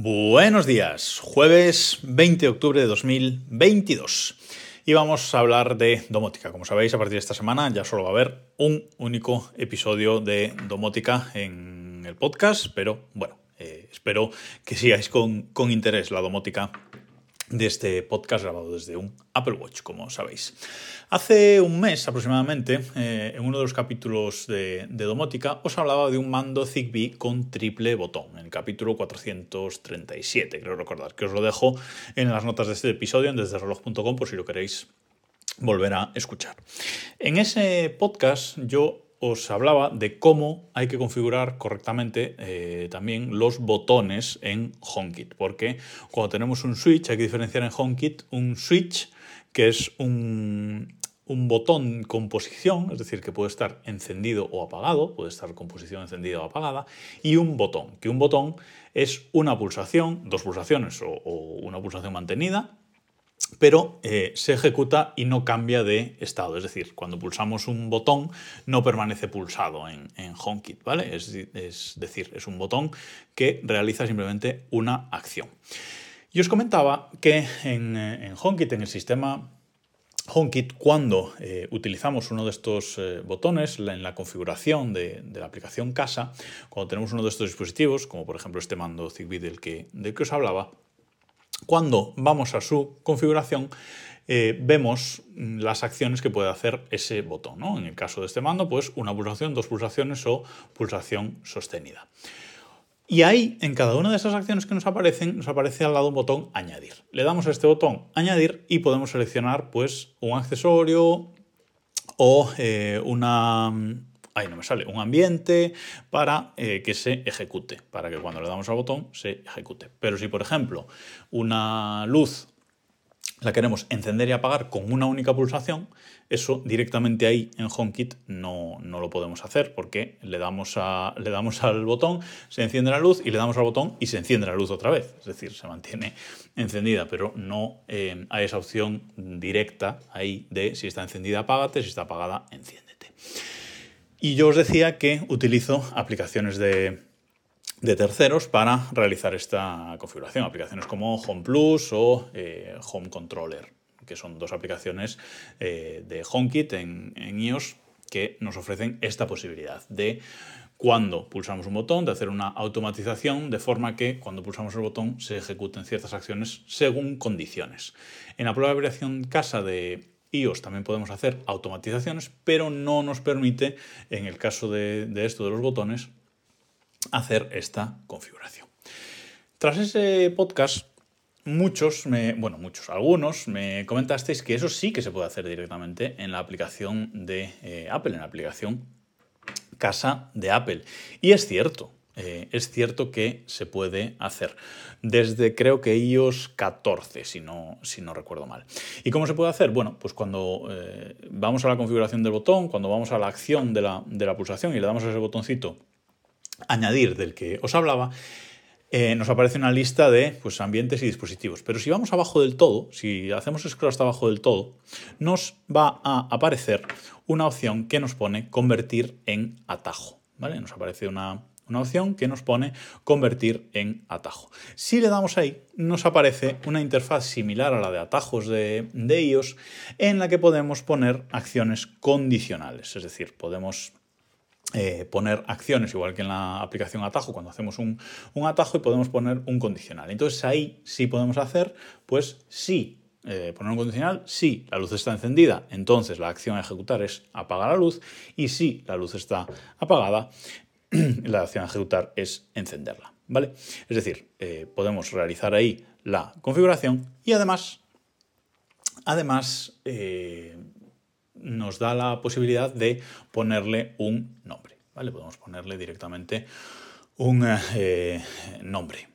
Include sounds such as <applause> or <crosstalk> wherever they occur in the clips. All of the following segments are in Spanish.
Buenos días, jueves 20 de octubre de 2022. Y vamos a hablar de domótica. Como sabéis, a partir de esta semana ya solo va a haber un único episodio de domótica en el podcast, pero bueno, eh, espero que sigáis con, con interés la domótica de este podcast grabado desde un Apple Watch, como sabéis. Hace un mes aproximadamente, eh, en uno de los capítulos de, domótica, os hablaba de un mando Zigbee con triple botón, en el capítulo 437, creo recordar, que os lo dejo en las notas de este episodio en desdereloj.com por si lo queréis volver a escuchar. En ese podcast yo os hablaba de cómo hay que configurar correctamente eh, también los botones en HomeKit, porque cuando tenemos un switch hay que diferenciar en HomeKit un switch que es un, un botón con posición, es decir, que puede estar encendido o apagado, puede estar con posición encendida o apagada, y un botón, que un botón es una pulsación, dos pulsaciones o una pulsación mantenida pero eh, se ejecuta y no cambia de estado. Es decir, cuando pulsamos un botón no permanece pulsado en, HomeKit, ¿vale? Es, decir, es un botón que realiza simplemente una acción. Y os comentaba que en, en HomeKit, en el sistema HomeKit, cuando eh, utilizamos uno de estos eh, botones en la configuración de, la aplicación casa, cuando tenemos uno de estos dispositivos, como por ejemplo este mando Zigbee del que, del que os hablaba, cuando vamos a su configuración, eh, vemos las acciones que puede hacer ese botón. En el caso de este mando, pues una pulsación, dos pulsaciones o pulsación sostenida. Y ahí, en cada una de esas acciones que nos aparecen, nos aparece al lado un botón añadir. Le damos a este botón añadir y podemos seleccionar pues, un accesorio o eh, una, ahí no me sale, un ambiente para eh, que se ejecute, para que cuando le damos al botón se ejecute. Pero si, por ejemplo, una luz la queremos encender y apagar con una única pulsación, eso directamente ahí en HomeKit no, no lo podemos hacer porque le damos, a, le damos al botón, se enciende la luz y le damos al botón y se enciende la luz otra vez. Es decir, se mantiene encendida, pero no eh, hay esa opción directa ahí de si está encendida, apágate, si está apagada, enciéndete. Y yo os decía que utilizo aplicaciones de, terceros para realizar esta configuración. Aplicaciones como Home Plus o eh, Home Controller, que son dos aplicaciones eh, de HomeKit en, en iOS que nos ofrecen esta posibilidad de cuando pulsamos un botón, de hacer una automatización de forma que cuando pulsamos el botón se ejecuten ciertas acciones según condiciones. En la prueba de casa de iOS también podemos hacer automatizaciones, pero no nos permite, en el caso de, esto de los botones, hacer esta configuración. Tras ese podcast, muchos, me, bueno, muchos, algunos me comentasteis que eso sí que se puede hacer directamente en la aplicación de eh, Apple, en la aplicación casa de Apple. Y es cierto, eh, es cierto que se puede hacer. Desde creo que iOS 14, si no, si no recuerdo mal. ¿Y cómo se puede hacer? Bueno, pues cuando eh, vamos a la configuración del botón, cuando vamos a la acción de la, pulsación y le damos a ese botoncito añadir del que os hablaba, eh, nos aparece una lista de pues, ambientes y dispositivos. Pero si vamos abajo del todo, si hacemos scroll hasta abajo del todo, nos va a aparecer una opción que nos pone convertir en atajo. ¿vale? Nos aparece una, una opción que nos pone convertir en atajo. Si le damos ahí, nos aparece una interfaz similar a la de atajos de, de iOS en la que podemos poner acciones condicionales, es decir, podemos eh, poner acciones, igual que en la aplicación atajo, cuando hacemos un, atajo y podemos poner un condicional. Entonces ahí sí podemos hacer, pues sí, eh, poner un condicional, si la luz está encendida, entonces la acción a ejecutar es apagar la luz y si la luz está apagada, <clears throat> la acción a ejecutar es encenderla. ¿vale? Es decir, eh, podemos realizar ahí la configuración y además, además eh, nos da la posibilidad de ponerle un nombre. ¿vale? Podemos ponerle directamente un eh, nombre.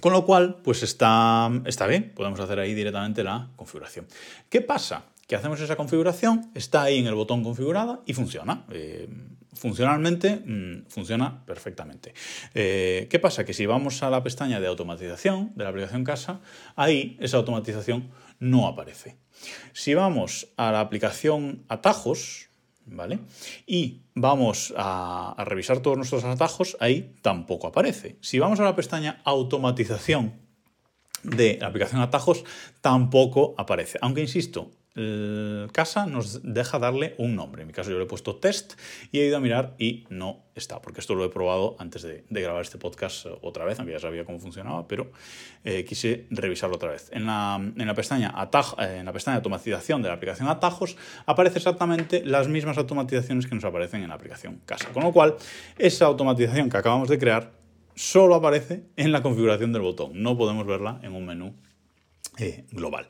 Con lo cual, pues está, está bien, podemos hacer ahí directamente la configuración. ¿Qué pasa? Que hacemos esa configuración, está ahí en el botón configurada y funciona funcionalmente mm, funciona perfectamente. Eh, ¿Qué pasa? Que si vamos a la pestaña de automatización de la aplicación casa, ahí esa automatización no aparece. Si vamos a la aplicación atajos, ¿vale? Y vamos a, a, revisar todos nuestros atajos, ahí tampoco aparece. Si vamos a la pestaña automatización de la aplicación atajos, tampoco aparece. Aunque insisto, casa nos deja darle un nombre. En mi caso yo le he puesto test y he ido a mirar y no está, porque esto lo he probado antes de, grabar este podcast otra vez, aunque ya sabía cómo funcionaba, pero eh, quise revisarlo otra vez. En la, pestaña eh, en la pestaña automatización de la aplicación atajos aparece exactamente las mismas automatizaciones que nos aparecen en la aplicación casa. Con lo cual, esa automatización que acabamos de crear solo aparece en la configuración del botón. No podemos verla en un menú eh, global.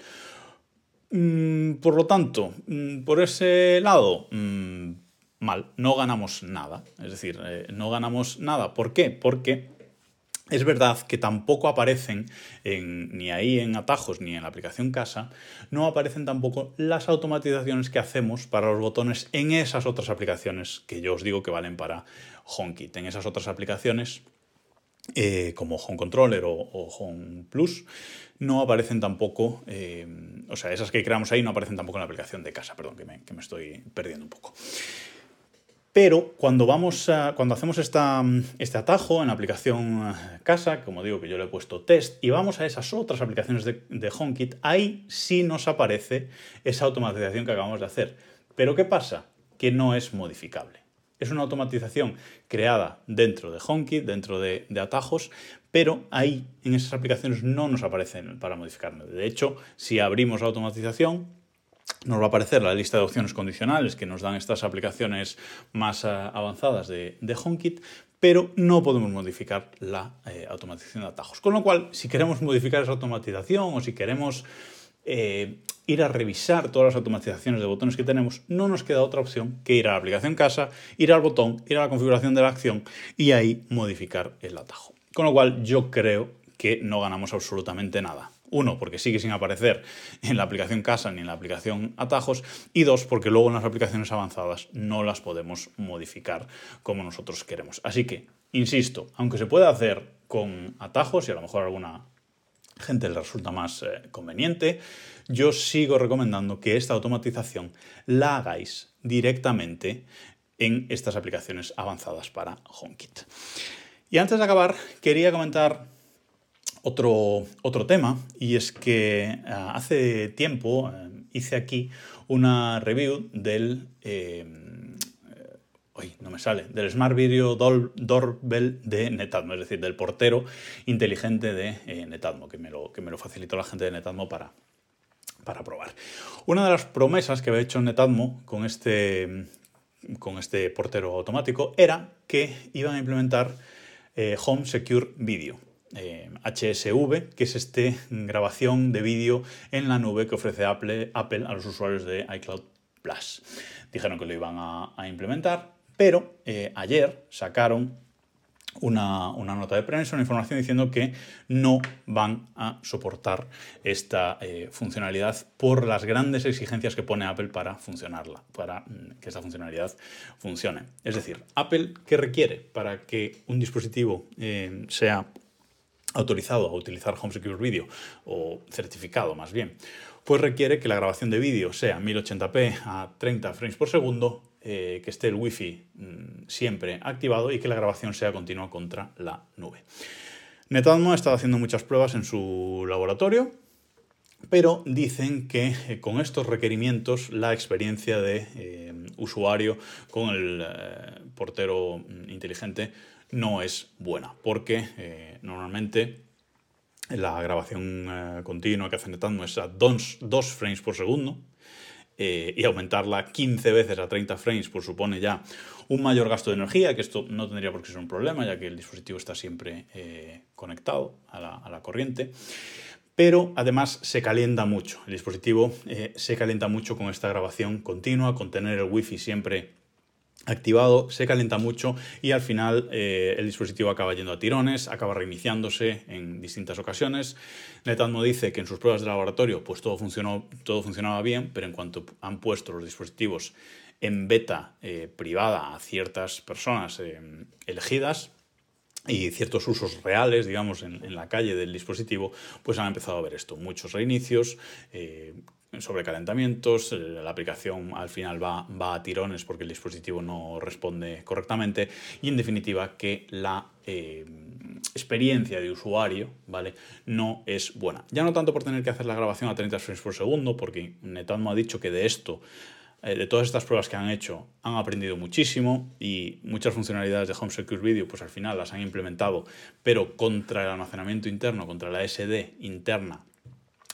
Mm, por lo tanto, mm, por ese lado, mm, mal, no ganamos nada. Es decir, eh, no ganamos nada. ¿Por qué? Porque es verdad que tampoco aparecen ni ahí en atajos ni en la aplicación casa, no aparecen tampoco las automatizaciones que hacemos para los botones en esas otras aplicaciones que yo os digo que valen para HomeKit. En esas otras aplicaciones eh, como Home Controller o, Home Plus, no aparecen tampoco, eh, o sea, esas que creamos ahí no aparecen tampoco en la aplicación de casa, perdón, que me, estoy perdiendo un poco. Pero cuando, vamos cuando hacemos esta, este atajo en la aplicación casa, como digo que yo le he puesto test, y vamos a esas otras aplicaciones de, de HomeKit, ahí sí nos aparece esa automatización que acabamos de hacer. Pero ¿qué pasa? Que no es modificable. Es una automatización creada dentro de HomeKit, dentro de, atajos, pero ahí en esas aplicaciones no nos aparecen para modificarlo. De hecho, si abrimos la automatización, nos va a aparecer la lista de opciones condicionales que nos dan estas aplicaciones más eh, avanzadas de, HomeKit, pero no podemos modificar la eh, automatización de atajos. Con lo cual, si queremos modificar esa automatización o si queremos eh, ir a revisar todas las automatizaciones de botones que tenemos, no nos queda otra opción que ir a la aplicación casa, ir al botón, ir a la configuración de la acción y ahí modificar el atajo. Con lo cual yo creo que no ganamos absolutamente nada. Uno, porque sigue sin aparecer en la aplicación casa ni en la aplicación atajos. Y dos, porque luego en las aplicaciones avanzadas no las podemos modificar como nosotros queremos. Así que, insisto, aunque se puede hacer con atajos y a lo mejor alguna gente le resulta más eh, conveniente, yo sigo recomendando que esta automatización la hagáis directamente en estas aplicaciones avanzadas para HomeKit. Y antes de acabar, quería comentar otro, otro tema, y es que eh, hace tiempo eh, hice aquí una review del no me sale, del Smart Video Doorbell de Netatmo, es decir, del portero inteligente de eh, Netatmo, que me, lo, que me lo facilitó la gente de Netatmo para, para probar. Una de las promesas que había hecho Netatmo con este, con este portero automático era que iban a implementar eh, Home Secure Video. HSV, eh, que es este grabación de vídeo en la nube que ofrece Apple a los usuarios de iCloud Plus. Dijeron que lo iban a implementar, pero eh, ayer sacaron una, nota de prensa, una información diciendo que no van a soportar esta eh, funcionalidad por las grandes exigencias que pone Apple para funcionarla, para mm, que esta funcionalidad funcione. Es decir, Apple, ¿qué requiere para que un dispositivo eh, sea autorizado a utilizar Home Secure Video o certificado más bien? Pues requiere que la grabación de vídeo sea 1080p a 30 frames por segundo eh, que esté el wifi mm, siempre activado y que la grabación sea continua contra la nube. Netatmo ha estado haciendo muchas pruebas en su laboratorio, pero dicen que eh, con estos requerimientos la experiencia de eh, usuario con el portero mm, inteligente no es buena, porque normalmente la grabación continua que hace Netatmo es a 2 frames por segundo, eh, y aumentarla 15 veces a 30 frames pues supone ya un mayor gasto de energía, que esto no tendría por qué ser un problema, ya que el dispositivo está siempre eh, conectado a la, corriente. Pero además se calienta mucho. El dispositivo eh, se calienta mucho con esta grabación continua, con tener el wifi siempre activado, se calienta mucho y al final eh, el dispositivo acaba yendo a tirones, acaba reiniciándose en distintas ocasiones. Netatmo dice que en sus pruebas de laboratorio pues todo, funcionó, todo funcionaba bien, pero en cuanto han puesto los dispositivos en beta eh, privada a ciertas personas eh, elegidas, y ciertos usos reales, digamos, en, la calle del dispositivo, pues han empezado a ver esto. Muchos reinicios, sobrecalentamientos, eh, la aplicación al final va, va a tirones porque el dispositivo no responde correctamente y en definitiva que la eh, experiencia de usuario ¿vale? no es buena. Ya no tanto por tener que hacer la grabación a 30 frames por segundo, porque Netatmo ha dicho que de esto eh, de todas estas pruebas que han hecho, han aprendido muchísimo y muchas funcionalidades de Home Secure Video, pues al final las han implementado, pero contra el almacenamiento interno, contra la SD interna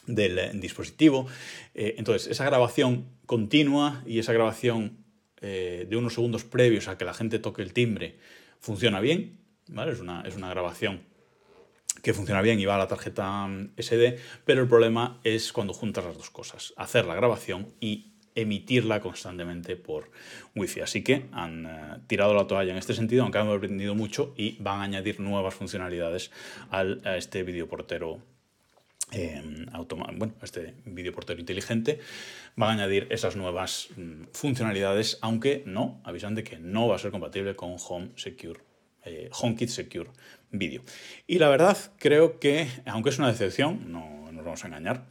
del eh, dispositivo. Eh, entonces, esa grabación continua y esa grabación de unos segundos previos a que la gente toque el timbre funciona bien, ¿vale? Es una, es una grabación que funciona bien y va a la tarjeta mm, SD, pero el problema es cuando juntas las dos cosas, hacer la grabación y emitirla constantemente por Wi-Fi. Así que han eh, tirado la toalla en este sentido, aunque han aprendido mucho y van a añadir nuevas funcionalidades al, a este videoportero eh, bueno, este videoportero inteligente van a añadir esas nuevas mm, funcionalidades, aunque no, avisan de que no va a ser compatible con Home Secure, eh, HomeKit Secure Video. Y la verdad, creo que, aunque es una decepción, no nos vamos a engañar,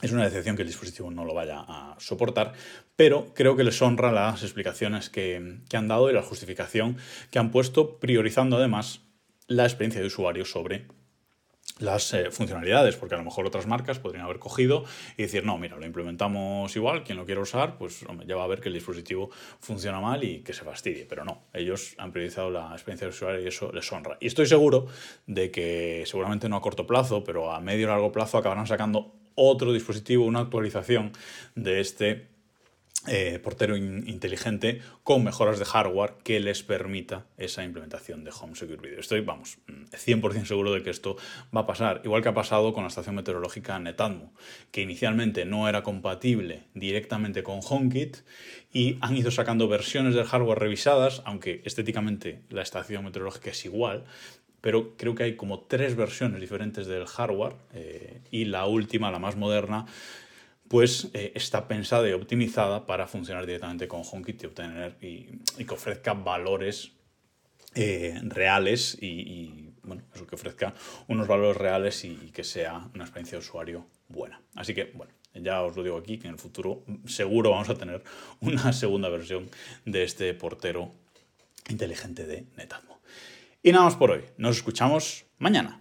es una decepción que el dispositivo no lo vaya a soportar, pero creo que les honra las explicaciones que, han dado y la justificación que han puesto, priorizando además la experiencia de usuario sobre las eh, funcionalidades, porque a lo mejor otras marcas podrían haber cogido y decir, no, mira, lo implementamos igual, quien lo quiera usar, pues ya va a ver que el dispositivo funciona mal y que se fastidie, pero no, ellos han priorizado la experiencia de usuario y eso les honra. Y estoy seguro de que seguramente no a corto plazo, pero a medio o largo plazo acabarán sacando otro dispositivo, una actualización de este eh, portero inteligente con mejoras de hardware que les permita esa implementación de Home Secure Video. Estoy, vamos, 100% seguro de que esto va a pasar, igual que ha pasado con la estación meteorológica Netatmo, que inicialmente no era compatible directamente con HomeKit y han ido sacando versiones del hardware revisadas, aunque estéticamente la estación meteorológica es igual, pero creo que hay como tres versiones diferentes del hardware eh, y la última, la más moderna, pues eh, está pensada y optimizada para funcionar directamente con HomeKit y obtener y, que ofrezca valores eh, reales y, bueno, eso que ofrezca unos valores reales y, que sea una experiencia de usuario buena. Así que, bueno, ya os lo digo aquí, que en el futuro seguro vamos a tener <laughs> una segunda versión de este portero inteligente de Netatmo. Y nada más por hoy. Nos escuchamos mañana.